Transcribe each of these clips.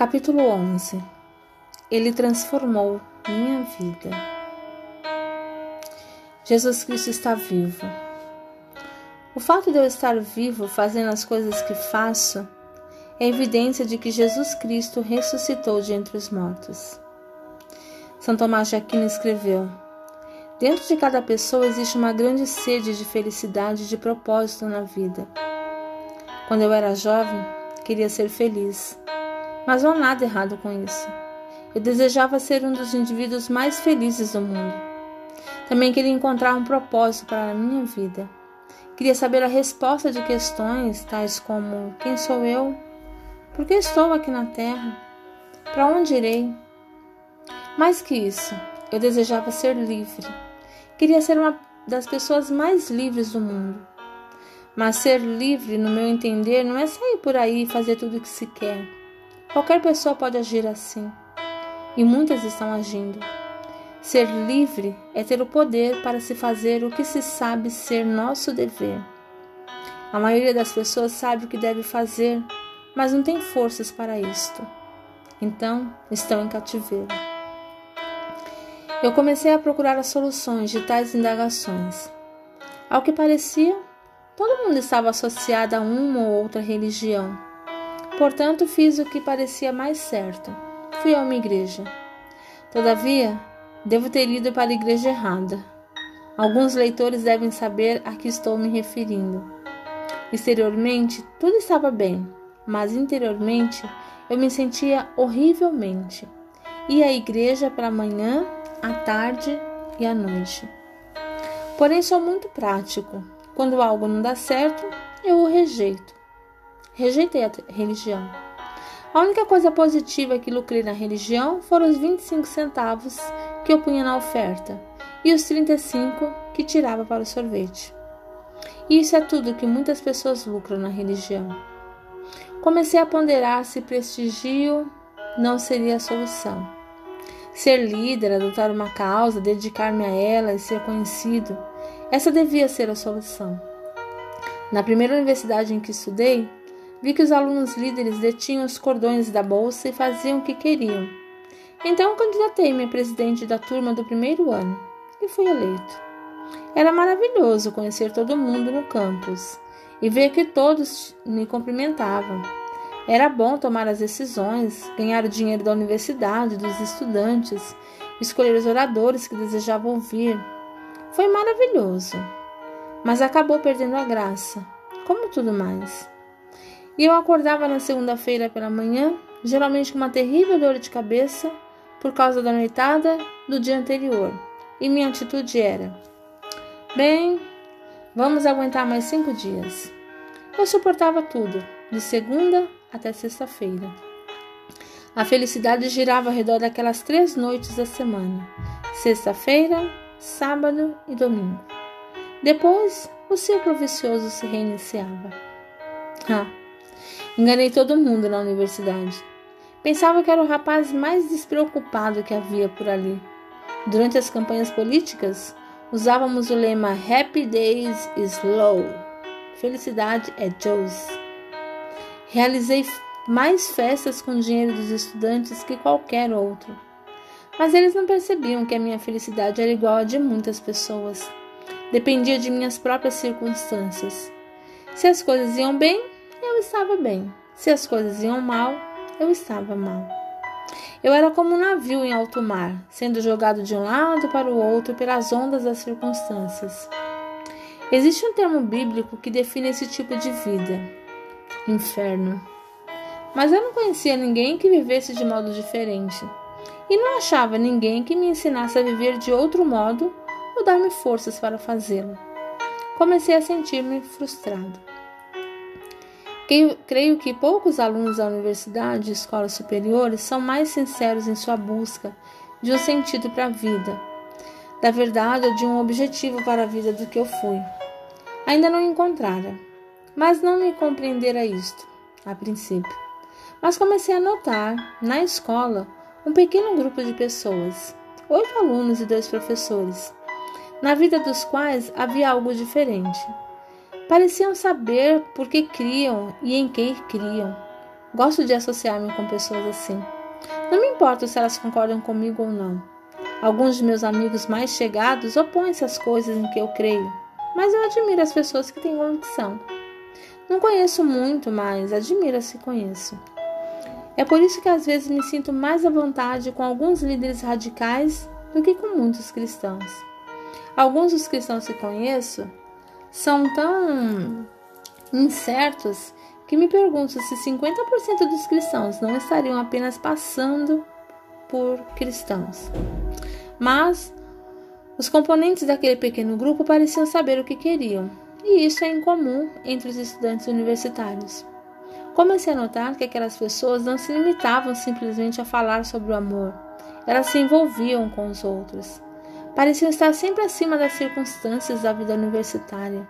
Capítulo 11 Ele transformou minha vida. Jesus Cristo está vivo. O fato de eu estar vivo fazendo as coisas que faço é evidência de que Jesus Cristo ressuscitou de entre os mortos. São Tomás de Aquino escreveu: Dentro de cada pessoa existe uma grande sede de felicidade e de propósito na vida. Quando eu era jovem, queria ser feliz mas não há nada errado com isso. Eu desejava ser um dos indivíduos mais felizes do mundo. Também queria encontrar um propósito para a minha vida. Queria saber a resposta de questões tais como: quem sou eu? Por que estou aqui na Terra? Para onde irei? Mais que isso, eu desejava ser livre. Queria ser uma das pessoas mais livres do mundo. Mas ser livre, no meu entender, não é sair por aí e fazer tudo o que se quer Qualquer pessoa pode agir assim, e muitas estão agindo. Ser livre é ter o poder para se fazer o que se sabe ser nosso dever. A maioria das pessoas sabe o que deve fazer, mas não tem forças para isto. Então, estão em cativeiro. Eu comecei a procurar as soluções de tais indagações. Ao que parecia, todo mundo estava associado a uma ou outra religião Portanto, fiz o que parecia mais certo. Fui a uma igreja. Todavia, devo ter ido para a igreja errada. Alguns leitores devem saber a que estou me referindo. Exteriormente, tudo estava bem, mas interiormente eu me sentia horrivelmente. Ia à igreja pela manhã, à tarde e à noite. Porém, sou muito prático. Quando algo não dá certo, eu o rejeito. Rejeitei a religião. A única coisa positiva que lucrei na religião foram os 25 centavos que eu punha na oferta e os 35 que tirava para o sorvete. E isso é tudo que muitas pessoas lucram na religião. Comecei a ponderar se prestigio não seria a solução. Ser líder, adotar uma causa, dedicar-me a ela e ser conhecido, essa devia ser a solução. Na primeira universidade em que estudei, Vi que os alunos líderes detinham os cordões da bolsa e faziam o que queriam. Então candidatei-me a presidente da turma do primeiro ano e fui eleito. Era maravilhoso conhecer todo mundo no campus e ver que todos me cumprimentavam. Era bom tomar as decisões, ganhar o dinheiro da universidade, dos estudantes, escolher os oradores que desejavam ouvir. Foi maravilhoso, mas acabou perdendo a graça, como tudo mais. E eu acordava na segunda-feira pela manhã, geralmente com uma terrível dor de cabeça por causa da noitada do dia anterior. E minha atitude era: Bem, vamos aguentar mais cinco dias. Eu suportava tudo, de segunda até sexta-feira. A felicidade girava ao redor daquelas três noites da semana: sexta-feira, sábado e domingo. Depois, o ciclo vicioso se reiniciava. Ah, Enganei todo mundo na universidade. Pensava que era o rapaz mais despreocupado que havia por ali. Durante as campanhas políticas, usávamos o lema Happy Days Slow. Felicidade é Joe's. Realizei mais festas com o dinheiro dos estudantes que qualquer outro. Mas eles não percebiam que a minha felicidade era igual à de muitas pessoas. Dependia de minhas próprias circunstâncias. Se as coisas iam bem, eu estava bem. Se as coisas iam mal, eu estava mal. Eu era como um navio em alto mar, sendo jogado de um lado para o outro pelas ondas das circunstâncias. Existe um termo bíblico que define esse tipo de vida: inferno. Mas eu não conhecia ninguém que vivesse de modo diferente, e não achava ninguém que me ensinasse a viver de outro modo ou dar-me forças para fazê-lo. Comecei a sentir-me frustrado. Creio que poucos alunos da universidade e escolas superiores são mais sinceros em sua busca de um sentido para a vida, da verdade ou de um objetivo para a vida do que eu fui. Ainda não encontrara, mas não me compreendera isto, a princípio. Mas comecei a notar, na escola, um pequeno grupo de pessoas, oito alunos e dois professores, na vida dos quais havia algo diferente. Pareciam saber por que criam e em quem criam. Gosto de associar-me com pessoas assim. Não me importa se elas concordam comigo ou não. Alguns de meus amigos mais chegados opõem-se às coisas em que eu creio, mas eu admiro as pessoas que têm convicção. Não conheço muito, mas admiro que conheço. É por isso que às vezes me sinto mais à vontade com alguns líderes radicais do que com muitos cristãos. Alguns dos cristãos que conheço são tão incertos que me pergunto se 50% dos cristãos não estariam apenas passando por cristãos. Mas os componentes daquele pequeno grupo pareciam saber o que queriam, e isso é incomum entre os estudantes universitários. Comecei a notar que aquelas pessoas não se limitavam simplesmente a falar sobre o amor, elas se envolviam com os outros. Pareciam estar sempre acima das circunstâncias da vida universitária.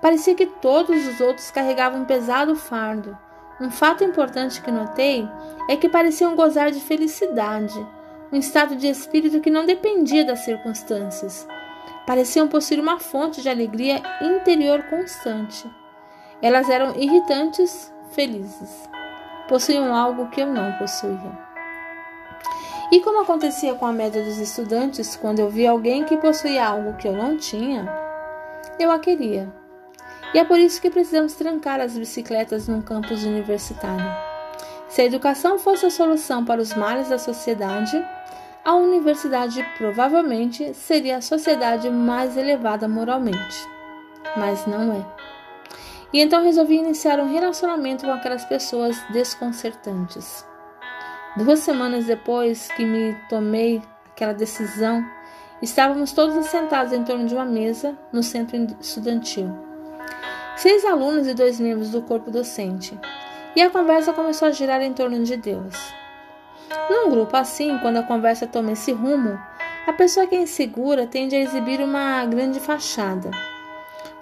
Parecia que todos os outros carregavam um pesado fardo. Um fato importante que notei é que pareciam gozar de felicidade, um estado de espírito que não dependia das circunstâncias. Pareciam possuir uma fonte de alegria interior constante. Elas eram irritantes, felizes. Possuíam algo que eu não possuía. E como acontecia com a média dos estudantes, quando eu via alguém que possuía algo que eu não tinha, eu a queria. E é por isso que precisamos trancar as bicicletas num campus universitário. Se a educação fosse a solução para os males da sociedade, a universidade provavelmente seria a sociedade mais elevada moralmente. Mas não é. E então resolvi iniciar um relacionamento com aquelas pessoas desconcertantes. Duas semanas depois que me tomei aquela decisão, estávamos todos sentados em torno de uma mesa no centro estudantil. Seis alunos e dois membros do corpo docente. E a conversa começou a girar em torno de Deus. Num grupo assim, quando a conversa toma esse rumo, a pessoa que é insegura tende a exibir uma grande fachada.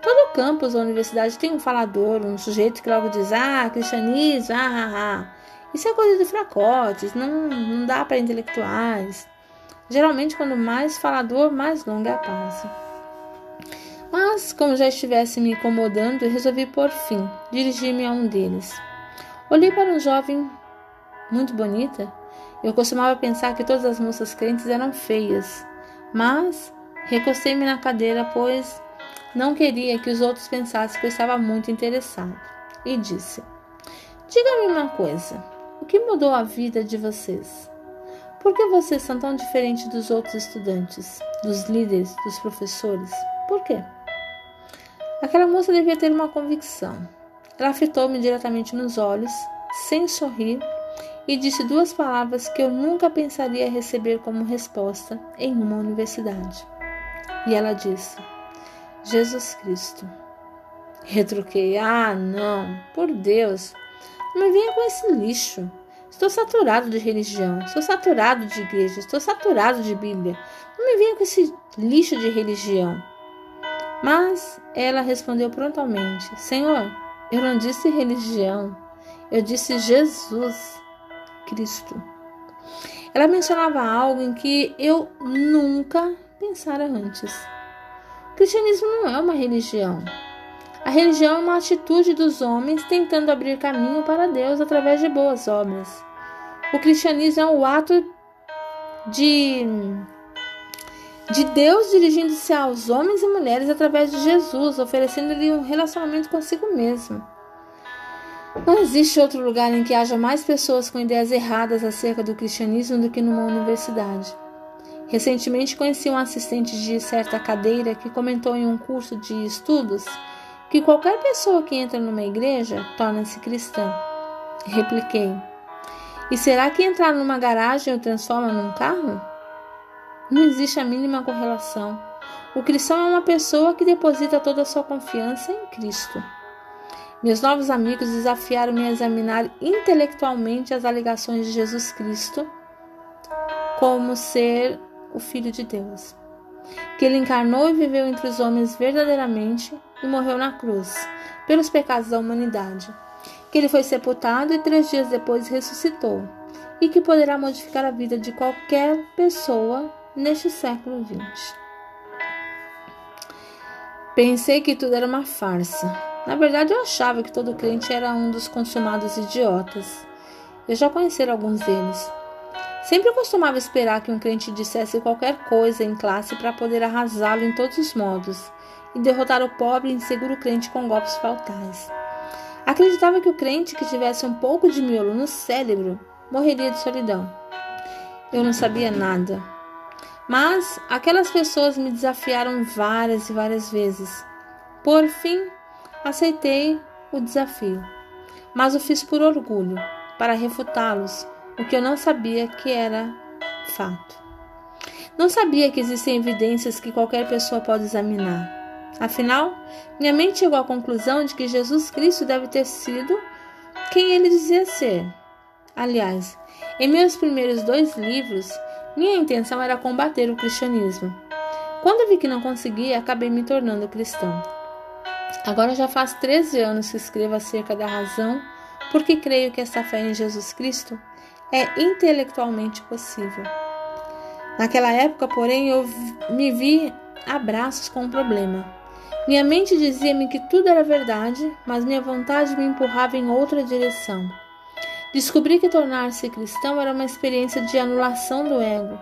Todo campus ou universidade tem um falador, um sujeito que logo diz: Ah, cristianismo, ah, ah, ah. Isso é coisa de fracotes, não, não dá para intelectuais. Geralmente, quando mais falador, mais longa é a pausa. Mas, como já estivesse me incomodando, resolvi por fim dirigir-me a um deles. Olhei para um jovem muito bonita. Eu costumava pensar que todas as moças crentes eram feias, mas recostei-me na cadeira, pois não queria que os outros pensassem que eu estava muito interessado. E disse: Diga-me uma coisa. O que mudou a vida de vocês? Por que vocês são tão diferentes dos outros estudantes, dos líderes, dos professores? Por quê? Aquela moça devia ter uma convicção. Ela fitou-me diretamente nos olhos, sem sorrir, e disse duas palavras que eu nunca pensaria receber como resposta em uma universidade. E ela disse: Jesus Cristo. Retruquei: Ah, não, por Deus, não me venha com esse lixo. Estou saturado de religião, estou saturado de igreja, estou saturado de Bíblia. Não me venha com esse lixo de religião. Mas ela respondeu prontamente: Senhor, eu não disse religião, eu disse Jesus Cristo. Ela mencionava algo em que eu nunca pensara antes. O cristianismo não é uma religião. A religião é uma atitude dos homens tentando abrir caminho para Deus através de boas obras. O cristianismo é o ato de, de Deus dirigindo-se aos homens e mulheres através de Jesus, oferecendo-lhe um relacionamento consigo mesmo. Não existe outro lugar em que haja mais pessoas com ideias erradas acerca do cristianismo do que numa universidade. Recentemente conheci um assistente de certa cadeira que comentou em um curso de estudos que qualquer pessoa que entra numa igreja torna-se cristã. Repliquei. E será que entrar numa garagem o transforma num carro? Não existe a mínima correlação. O cristão é uma pessoa que deposita toda a sua confiança em Cristo. Meus novos amigos desafiaram-me a examinar intelectualmente as alegações de Jesus Cristo como ser o Filho de Deus que ele encarnou e viveu entre os homens verdadeiramente e morreu na cruz, pelos pecados da humanidade, que ele foi sepultado e três dias depois ressuscitou, e que poderá modificar a vida de qualquer pessoa neste século XX. Pensei que tudo era uma farsa. Na verdade, eu achava que todo crente era um dos consumados idiotas, Eu já conheci alguns deles. Sempre costumava esperar que um crente dissesse qualquer coisa em classe para poder arrasá-lo em todos os modos e derrotar o pobre e inseguro crente com golpes fatais. Acreditava que o crente que tivesse um pouco de miolo no cérebro morreria de solidão. Eu não sabia nada. Mas aquelas pessoas me desafiaram várias e várias vezes. Por fim, aceitei o desafio, mas o fiz por orgulho, para refutá-los, o que eu não sabia que era fato. Não sabia que existem evidências que qualquer pessoa pode examinar. Afinal, minha mente chegou à conclusão de que Jesus Cristo deve ter sido quem ele dizia ser. Aliás, em meus primeiros dois livros, minha intenção era combater o cristianismo. Quando vi que não conseguia, acabei me tornando cristão. Agora já faz 13 anos que escrevo acerca da razão porque creio que essa fé em Jesus Cristo é intelectualmente possível. Naquela época, porém, eu me vi a braços com um problema. Minha mente dizia-me que tudo era verdade, mas minha vontade me empurrava em outra direção. Descobri que tornar-se cristão era uma experiência de anulação do ego.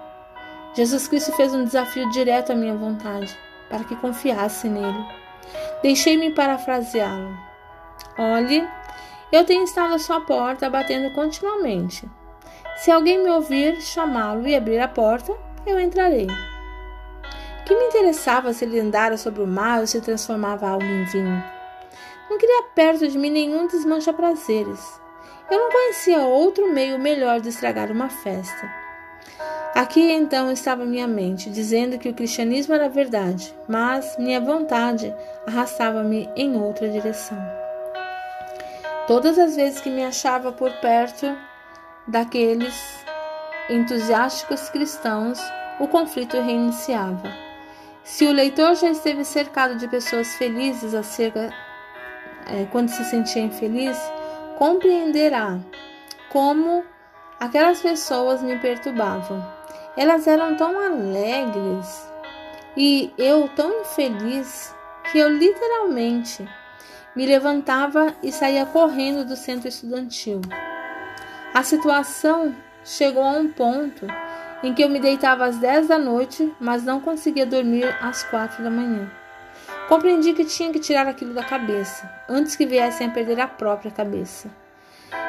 Jesus Cristo fez um desafio direto à minha vontade, para que confiasse nele. Deixei-me parafraseá-lo. Olhe, eu tenho estado à sua porta batendo continuamente. Se alguém me ouvir chamá-lo e abrir a porta, eu entrarei. Que me interessava se ele andara sobre o mar ou se transformava algo em vinho? Não queria perto de mim nenhum desmancha-prazeres. Eu não conhecia outro meio melhor de estragar uma festa. Aqui então estava minha mente, dizendo que o cristianismo era verdade, mas minha vontade arrastava-me em outra direção. Todas as vezes que me achava por perto daqueles entusiásticos cristãos, o conflito reiniciava. Se o leitor já esteve cercado de pessoas felizes acerca é, quando se sentia infeliz, compreenderá como aquelas pessoas me perturbavam. Elas eram tão alegres e eu tão infeliz que eu literalmente me levantava e saía correndo do centro estudantil. A situação chegou a um ponto em que eu me deitava às 10 da noite, mas não conseguia dormir às quatro da manhã. Compreendi que tinha que tirar aquilo da cabeça, antes que viessem a perder a própria cabeça.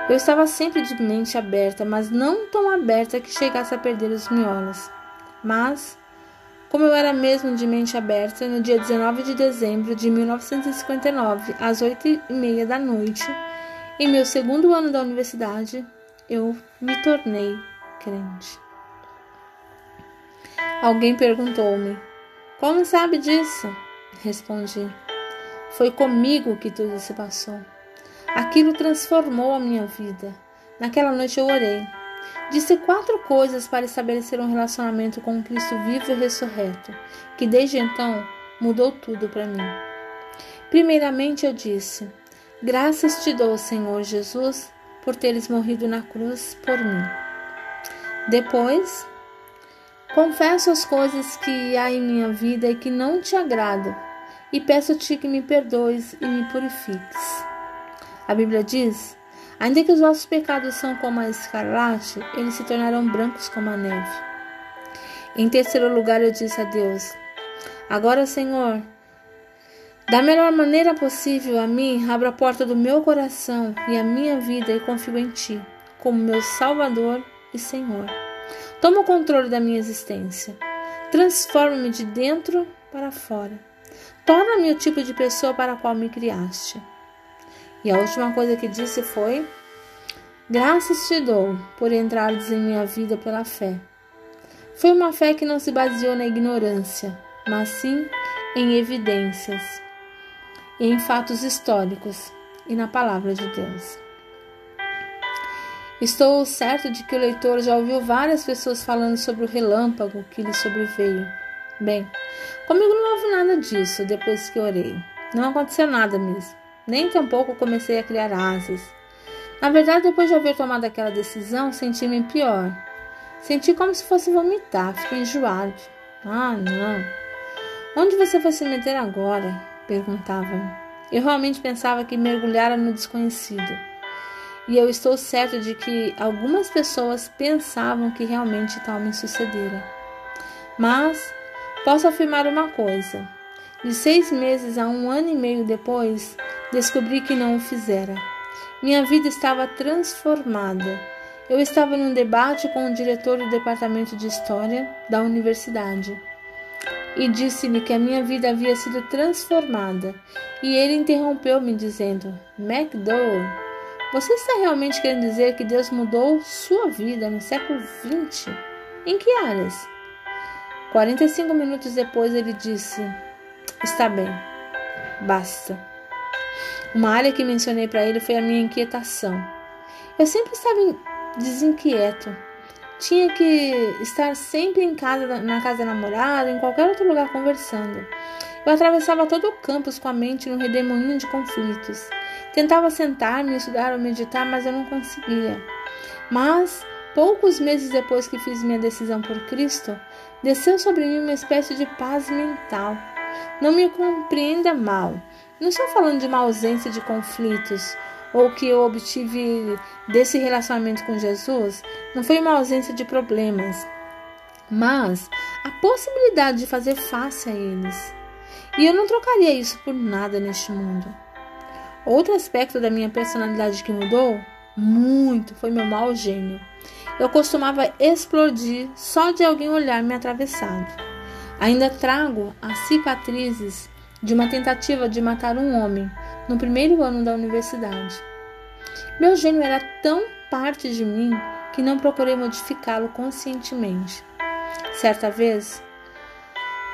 Eu estava sempre de mente aberta, mas não tão aberta que chegasse a perder os miolos. Mas, como eu era mesmo de mente aberta, no dia 19 de dezembro de 1959, às oito e meia da noite, em meu segundo ano da universidade, eu me tornei crente. Alguém perguntou-me: Como sabe disso? Respondi: Foi comigo que tudo se passou. Aquilo transformou a minha vida. Naquela noite eu orei. Disse quatro coisas para estabelecer um relacionamento com o Cristo vivo e ressurreto, que desde então mudou tudo para mim. Primeiramente eu disse: Graças te dou, Senhor Jesus, por teres morrido na cruz por mim. Depois, confesso as coisas que há em minha vida e que não te agradam e peço-te que me perdoes e me purifiques. A Bíblia diz: Ainda que os vossos pecados são como a escarlate, eles se tornarão brancos como a neve. Em terceiro lugar, eu disse a Deus: Agora, Senhor, da melhor maneira possível a mim, abra a porta do meu coração e a minha vida e confio em Ti, como meu Salvador e Senhor. Toma o controle da minha existência. Transforma-me de dentro para fora. Torna-me o tipo de pessoa para a qual me criaste. E a última coisa que disse foi: Graças te dou por entrares em minha vida pela fé. Foi uma fé que não se baseou na ignorância, mas sim em evidências, em fatos históricos e na palavra de Deus. Estou certo de que o leitor já ouviu várias pessoas falando sobre o relâmpago que lhe sobreveio. Bem, comigo não houve nada disso depois que orei. Não aconteceu nada mesmo. Nem tampouco comecei a criar asas. Na verdade, depois de haver tomado aquela decisão, senti-me pior. Senti como se fosse vomitar, fiquei enjoado. Ah, não. Onde você vai se meter agora? perguntava-me. Eu realmente pensava que mergulhara no desconhecido. E eu estou certo de que algumas pessoas pensavam que realmente tal me sucedera. Mas posso afirmar uma coisa: de seis meses a um ano e meio depois, descobri que não o fizera. Minha vida estava transformada. Eu estava num debate com o diretor do departamento de História da universidade e disse-lhe que a minha vida havia sido transformada. E ele interrompeu-me, dizendo: MacDowell, você está realmente querendo dizer que Deus mudou sua vida no século XX? Em que áreas? 45 minutos depois ele disse: Está bem, basta. Uma área que mencionei para ele foi a minha inquietação. Eu sempre estava desinquieto tinha que estar sempre em casa, na casa da namorada, em qualquer outro lugar conversando. Eu atravessava todo o campus com a mente no redemoinho de conflitos. Tentava sentar-me, estudar ou meditar, mas eu não conseguia. Mas, poucos meses depois que fiz minha decisão por Cristo, desceu sobre mim uma espécie de paz mental. Não me compreenda mal. Não estou falando de uma ausência de conflitos ou que eu obtive desse relacionamento com Jesus não foi uma ausência de problemas, mas a possibilidade de fazer face a eles. E eu não trocaria isso por nada neste mundo. Outro aspecto da minha personalidade que mudou muito foi meu mau gênio. Eu costumava explodir só de alguém olhar me atravessado. Ainda trago as cicatrizes de uma tentativa de matar um homem no primeiro ano da universidade. Meu gênio era tão parte de mim que não procurei modificá-lo conscientemente. Certa vez,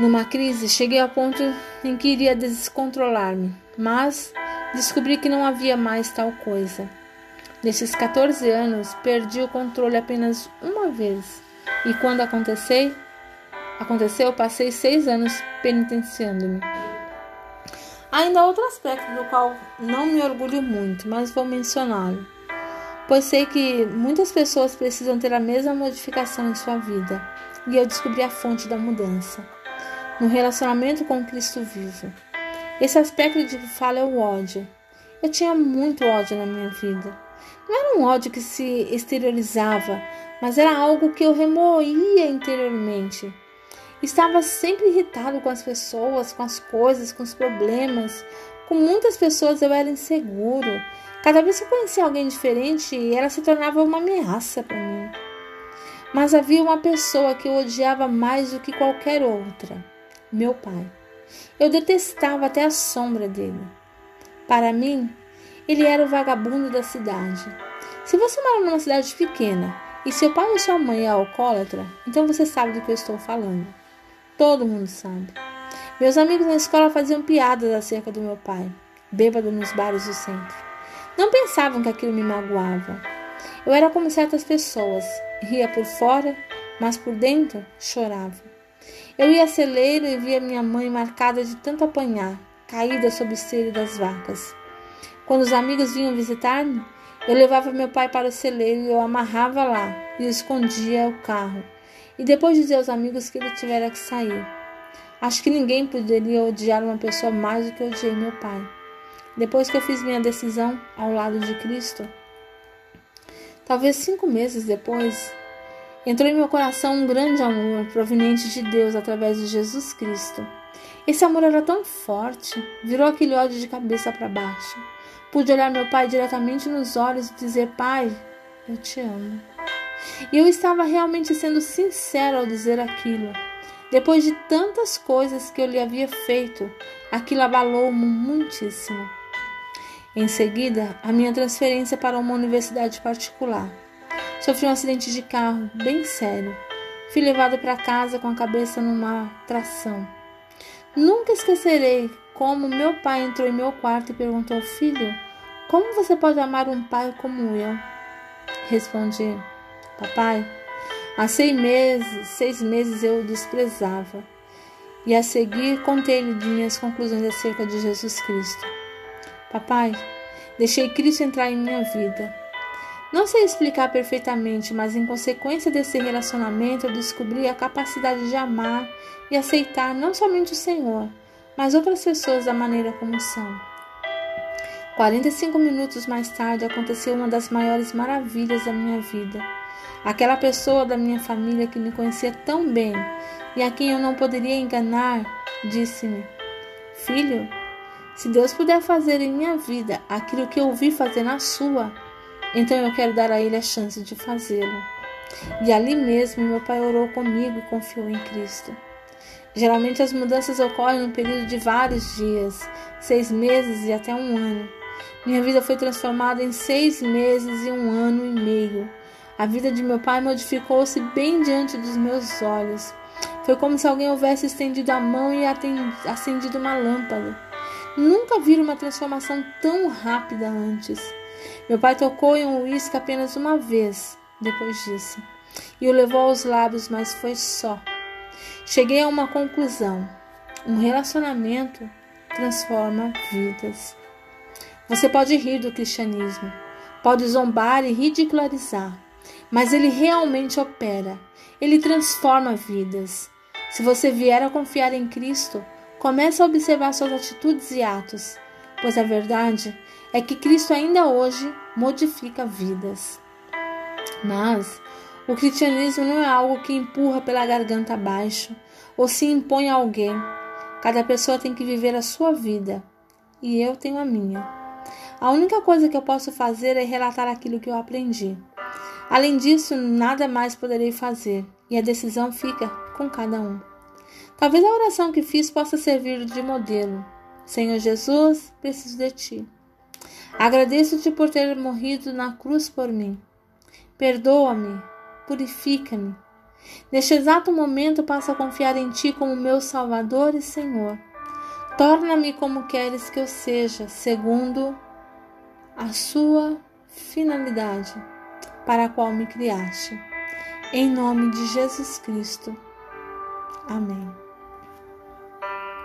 numa crise, cheguei ao ponto em que iria descontrolar-me, mas descobri que não havia mais tal coisa. Nesses 14 anos, perdi o controle apenas uma vez, e quando aconteceu, aconteceu, passei seis anos penitenciando-me. Ainda outro aspecto do qual não me orgulho muito, mas vou mencioná-lo, pois sei que muitas pessoas precisam ter a mesma modificação em sua vida, e eu descobri a fonte da mudança no relacionamento com Cristo vivo. Esse aspecto de falo é o ódio. Eu tinha muito ódio na minha vida. Não era um ódio que se exteriorizava, mas era algo que eu remoía interiormente. Estava sempre irritado com as pessoas, com as coisas, com os problemas. Com muitas pessoas eu era inseguro. Cada vez que eu conhecia alguém diferente, ela se tornava uma ameaça para mim. Mas havia uma pessoa que eu odiava mais do que qualquer outra: meu pai. Eu detestava até a sombra dele. Para mim, ele era o vagabundo da cidade. Se você mora numa cidade pequena e seu pai ou sua mãe é alcoólatra, então você sabe do que eu estou falando. Todo mundo sabe. Meus amigos na escola faziam piadas acerca do meu pai, bêbado nos bares do centro. Não pensavam que aquilo me magoava. Eu era como certas pessoas, ria por fora, mas por dentro chorava. Eu ia a celeiro e via minha mãe marcada de tanto apanhar, caída sob o esteio das vacas. Quando os amigos vinham visitar-me, eu levava meu pai para o celeiro e eu amarrava lá e escondia o carro e depois dizer aos amigos que ele tivera que sair. Acho que ninguém poderia odiar uma pessoa mais do que odiei meu pai. Depois que eu fiz minha decisão ao lado de Cristo, talvez cinco meses depois, entrou em meu coração um grande amor proveniente de Deus através de Jesus Cristo. Esse amor era tão forte, virou aquele ódio de cabeça para baixo. Pude olhar meu pai diretamente nos olhos e dizer: Pai, eu te amo. E eu estava realmente sendo sincero ao dizer aquilo. Depois de tantas coisas que eu lhe havia feito, aquilo abalou-me muitíssimo. Em seguida, a minha transferência para uma universidade particular. Sofri um acidente de carro bem sério. Fui levado para casa com a cabeça numa tração. Nunca esquecerei como meu pai entrou em meu quarto e perguntou: Filho, como você pode amar um pai como eu? Respondi: Papai, há seis meses, seis meses eu o desprezava. E a seguir contei-lhe de minhas conclusões acerca de Jesus Cristo. Papai, deixei Cristo entrar em minha vida. Não sei explicar perfeitamente, mas em consequência desse relacionamento eu descobri a capacidade de amar e aceitar não somente o Senhor, mas outras pessoas da maneira como são. 45 minutos mais tarde aconteceu uma das maiores maravilhas da minha vida. Aquela pessoa da minha família que me conhecia tão bem e a quem eu não poderia enganar, disse-me: Filho, se Deus puder fazer em minha vida aquilo que eu vi fazer na sua, então eu quero dar a Ele a chance de fazê-lo. E ali mesmo meu pai orou comigo e confiou em Cristo. Geralmente as mudanças ocorrem num período de vários dias, seis meses e até um ano. Minha vida foi transformada em seis meses e um ano e meio. A vida de meu pai modificou-se bem diante dos meus olhos. Foi como se alguém houvesse estendido a mão e acendido uma lâmpada. Nunca vi uma transformação tão rápida antes. Meu pai tocou em um uísque apenas uma vez depois disso e o levou aos lábios, mas foi só. Cheguei a uma conclusão: um relacionamento transforma vidas. Você pode rir do cristianismo, pode zombar e ridicularizar, mas ele realmente opera, ele transforma vidas. Se você vier a confiar em Cristo, comece a observar suas atitudes e atos, pois a verdade é que Cristo ainda hoje modifica vidas. Mas o cristianismo não é algo que empurra pela garganta abaixo ou se impõe a alguém. Cada pessoa tem que viver a sua vida e eu tenho a minha. A única coisa que eu posso fazer é relatar aquilo que eu aprendi. Além disso, nada mais poderei fazer e a decisão fica com cada um. Talvez a oração que fiz possa servir de modelo. Senhor Jesus, preciso de ti. Agradeço-te por ter morrido na cruz por mim. Perdoa-me, purifica-me. Neste exato momento passo a confiar em Ti como meu Salvador e Senhor. Torna-me como queres que eu seja, segundo a Sua finalidade para a qual me criaste. Em nome de Jesus Cristo. Amém.